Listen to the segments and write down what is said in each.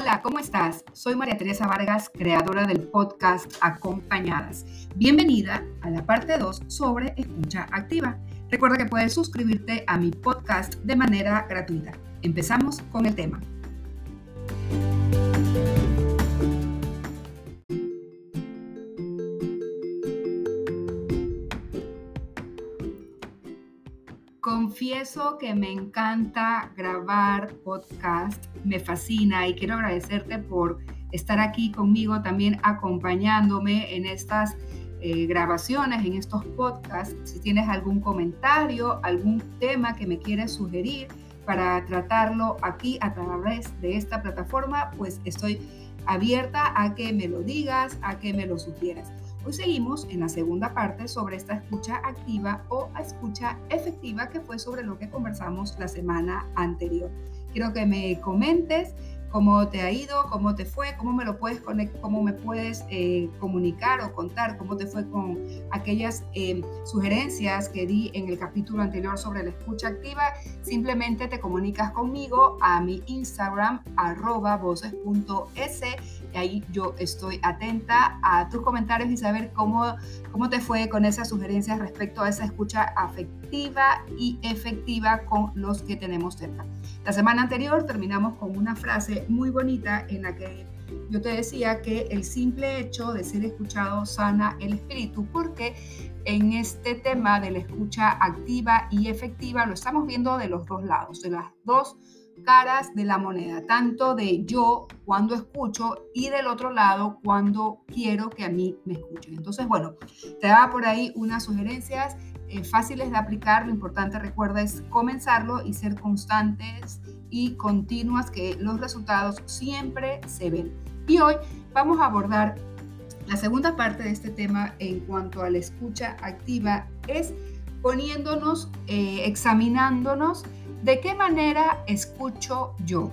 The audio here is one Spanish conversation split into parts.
Hola, ¿cómo estás? Soy María Teresa Vargas, creadora del podcast Acompañadas. Bienvenida a la parte 2 sobre escucha activa. Recuerda que puedes suscribirte a mi podcast de manera gratuita. Empezamos con el tema. Confieso que me encanta grabar podcast, me fascina y quiero agradecerte por estar aquí conmigo también acompañándome en estas eh, grabaciones, en estos podcasts. Si tienes algún comentario, algún tema que me quieres sugerir para tratarlo aquí a través de esta plataforma, pues estoy abierta a que me lo digas, a que me lo sugieras. Hoy seguimos en la segunda parte sobre esta escucha activa o escucha efectiva que fue sobre lo que conversamos la semana anterior. Quiero que me comentes cómo te ha ido, cómo te fue, cómo me lo puedes cómo me puedes eh, comunicar o contar cómo te fue con aquellas eh, sugerencias que di en el capítulo anterior sobre la escucha activa. Simplemente te comunicas conmigo a mi Instagram arroba voces.es y ahí yo estoy atenta a tus comentarios y saber cómo, cómo te fue con esas sugerencias respecto a esa escucha afectiva y efectiva con los que tenemos cerca. La semana anterior terminamos con una frase muy bonita en la que yo te decía que el simple hecho de ser escuchado sana el espíritu, porque en este tema de la escucha activa y efectiva lo estamos viendo de los dos lados, de las dos caras de la moneda, tanto de yo cuando escucho y del otro lado cuando quiero que a mí me escuchen. Entonces, bueno, te da por ahí unas sugerencias eh, fáciles de aplicar. Lo importante, recuerda, es comenzarlo y ser constantes y continuas, que los resultados siempre se ven. Y hoy vamos a abordar la segunda parte de este tema en cuanto a la escucha activa, es poniéndonos, eh, examinándonos de qué manera escucho yo.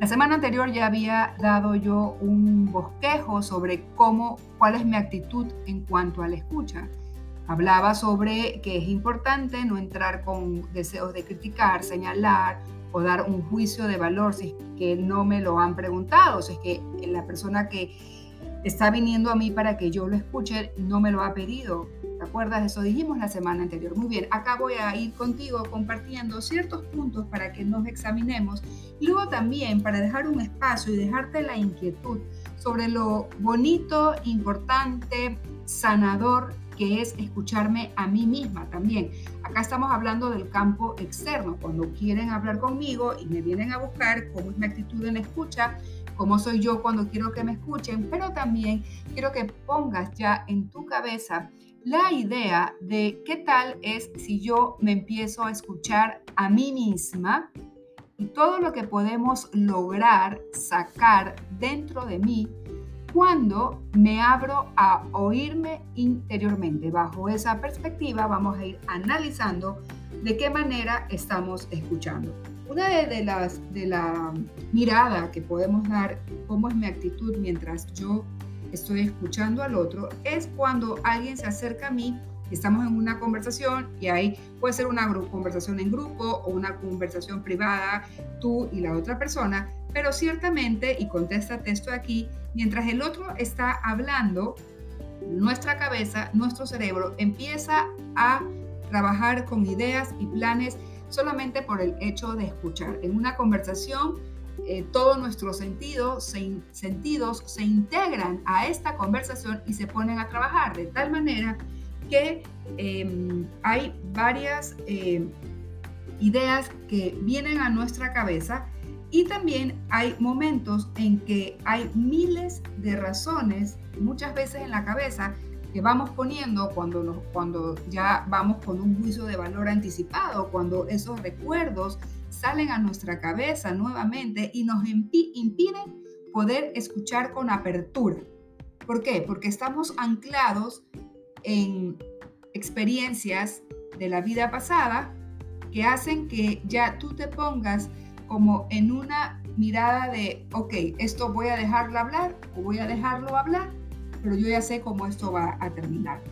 La semana anterior ya había dado yo un bosquejo sobre cómo, cuál es mi actitud en cuanto a la escucha. Hablaba sobre que es importante no entrar con deseos de criticar, señalar o dar un juicio de valor si es que no me lo han preguntado, si es que la persona que está viniendo a mí para que yo lo escuche no me lo ha pedido ¿Te acuerdas? Eso dijimos la semana anterior. Muy bien, acá voy a ir contigo compartiendo ciertos puntos para que nos examinemos luego también para dejar un espacio y dejarte la inquietud sobre lo bonito, importante, sanador que es escucharme a mí misma también. Acá estamos hablando del campo externo, cuando quieren hablar conmigo y me vienen a buscar cómo es mi actitud en escucha, cómo soy yo cuando quiero que me escuchen, pero también quiero que pongas ya en tu cabeza la idea de qué tal es si yo me empiezo a escuchar a mí misma y todo lo que podemos lograr sacar dentro de mí cuando me abro a oírme interiormente. Bajo esa perspectiva vamos a ir analizando de qué manera estamos escuchando. Una de, las de la mirada que podemos dar, cómo es mi actitud mientras yo estoy escuchando al otro, es cuando alguien se acerca a mí, estamos en una conversación y ahí puede ser una conversación en grupo o una conversación privada, tú y la otra persona, pero ciertamente, y contesta esto aquí, mientras el otro está hablando, nuestra cabeza, nuestro cerebro empieza a trabajar con ideas y planes solamente por el hecho de escuchar. En una conversación eh, todos nuestros sentidos se, sentidos se integran a esta conversación y se ponen a trabajar de tal manera que em, hay varias em, ideas que vienen a nuestra cabeza y también hay momentos en que hay miles de razones, muchas veces en la cabeza, que vamos poniendo cuando, cuando ya vamos con un juicio de valor anticipado, cuando esos recuerdos salen a nuestra cabeza nuevamente y nos impiden poder escuchar con apertura. ¿Por qué? Porque estamos anclados en experiencias de la vida pasada que hacen que ya tú te pongas como en una mirada de, ok, esto voy a dejarlo hablar o voy a dejarlo hablar, pero yo ya sé cómo esto va a terminar.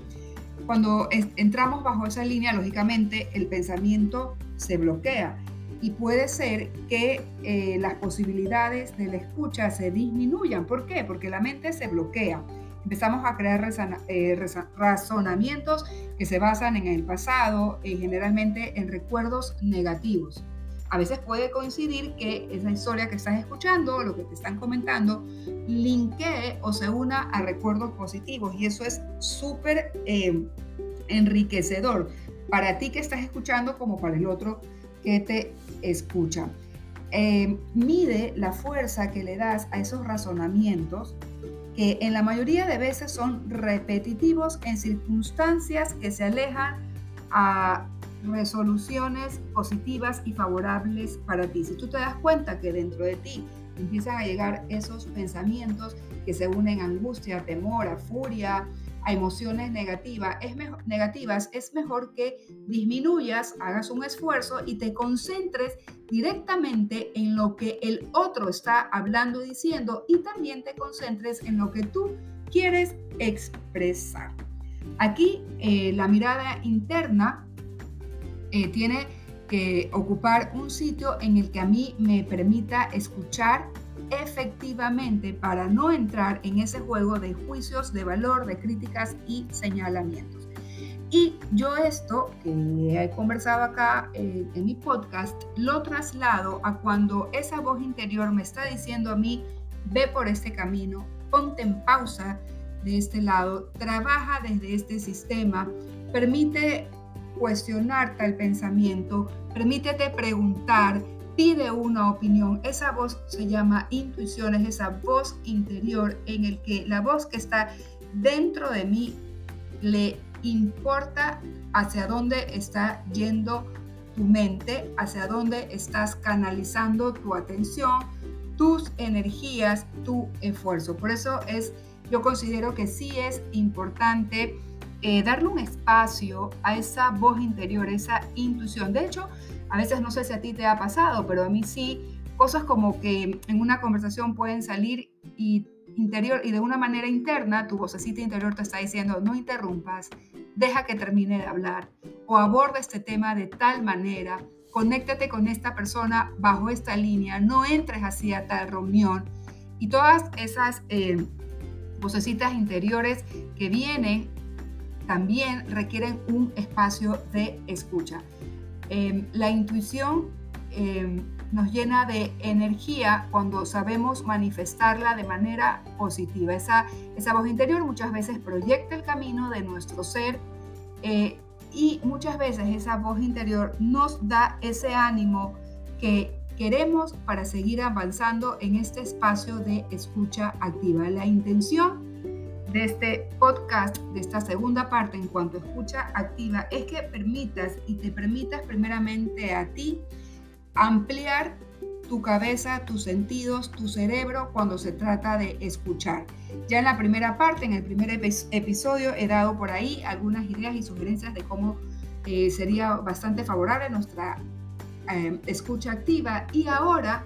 Cuando entramos bajo esa línea, lógicamente el pensamiento se bloquea y puede ser que eh, las posibilidades de la escucha se disminuyan. ¿Por qué? Porque la mente se bloquea. Empezamos a crear eh, razonamientos que se basan en el pasado y generalmente en recuerdos negativos. A veces puede coincidir que esa historia que estás escuchando, lo que te están comentando, linkee o se una a recuerdos positivos y eso es súper eh, enriquecedor para ti que estás escuchando como para el otro que te escucha. Eh, mide la fuerza que le das a esos razonamientos que en la mayoría de veces son repetitivos en circunstancias que se alejan a resoluciones positivas y favorables para ti. Si tú te das cuenta que dentro de ti empiezan a llegar esos pensamientos que se unen a angustia, temor, a furia, emociones negativas, es mejor, negativas, es mejor que disminuyas, hagas un esfuerzo y te concentres directamente en lo que el otro está hablando y diciendo y también te concentres en lo que tú quieres expresar. Aquí eh, la mirada interna eh, tiene que ocupar un sitio en el que a mí me permita escuchar efectivamente para no entrar en ese juego de juicios de valor, de críticas y señalamientos. Y yo esto que he conversado acá eh, en mi podcast lo traslado a cuando esa voz interior me está diciendo a mí, ve por este camino, ponte en pausa de este lado, trabaja desde este sistema, permite cuestionar tal pensamiento, permítete preguntar, pide una opinión. Esa voz se llama intuición, es esa voz interior en el que la voz que está dentro de mí le importa hacia dónde está yendo tu mente, hacia dónde estás canalizando tu atención, tus energías, tu esfuerzo. Por eso es, yo considero que sí es importante eh, darle un espacio a esa voz interior, esa intuición. De hecho, a veces no sé si a ti te ha pasado, pero a mí sí, cosas como que en una conversación pueden salir y interior y de una manera interna tu vocecita interior te está diciendo no interrumpas, deja que termine de hablar o aborda este tema de tal manera, conéctate con esta persona bajo esta línea, no entres así a tal reunión y todas esas eh, vocecitas interiores que vienen también requieren un espacio de escucha. Em, la intuición em, nos llena de energía cuando sabemos manifestarla de manera positiva. Esa, voz interior muchas veces proyecta el camino de nuestro ser eh, y muchas veces esa voz interior nos da ese ánimo que queremos para seguir avanzando en este espacio de escucha activa. La intención de este podcast, de esta segunda parte en cuanto a escucha activa, es que permitas y te permitas primeramente a ti ampliar tu cabeza, tus sentidos, tu cerebro cuando se trata de escuchar. Ya en la primera parte, en el primer episodio, he dado por ahí algunas ideas y sugerencias de cómo eh, sería bastante favorable nuestra eh, escucha activa y ahora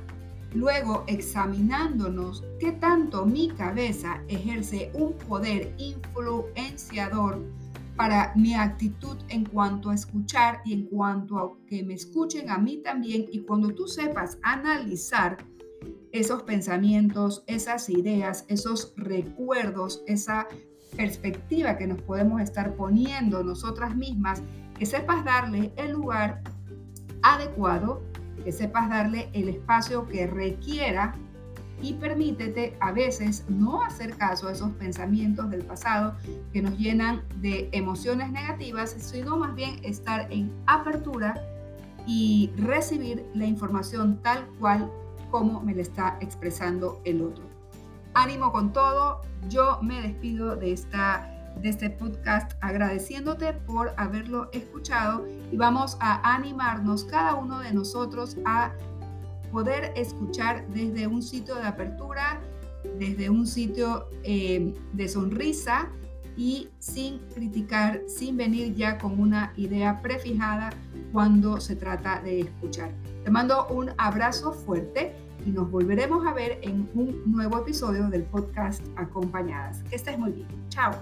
Luego, examinándonos qué tanto mi cabeza ejerce un poder influenciador para mi actitud en cuanto a escuchar y en cuanto a que me escuchen a mí también. Y cuando tú sepas analizar esos pensamientos, esas ideas, esos recuerdos, esa perspectiva que nos podemos estar poniendo nosotras mismas, que sepas darle el lugar adecuado que sepas darle el espacio que requiera y permítete a veces no hacer caso a esos pensamientos del pasado que nos llenan de emociones negativas, sino más bien estar en apertura y recibir la información tal cual como me la está expresando el otro. Ánimo con todo, yo me despido de esta de este podcast agradeciéndote por haberlo escuchado y vamos a animarnos cada uno de nosotros a poder escuchar desde un sitio de apertura, desde un sitio eh, de sonrisa y sin criticar, sin venir ya con una idea prefijada cuando se trata de escuchar. Te mando un abrazo fuerte y nos volveremos a ver en un nuevo episodio del podcast Acompañadas. Que estés muy bien. Chao.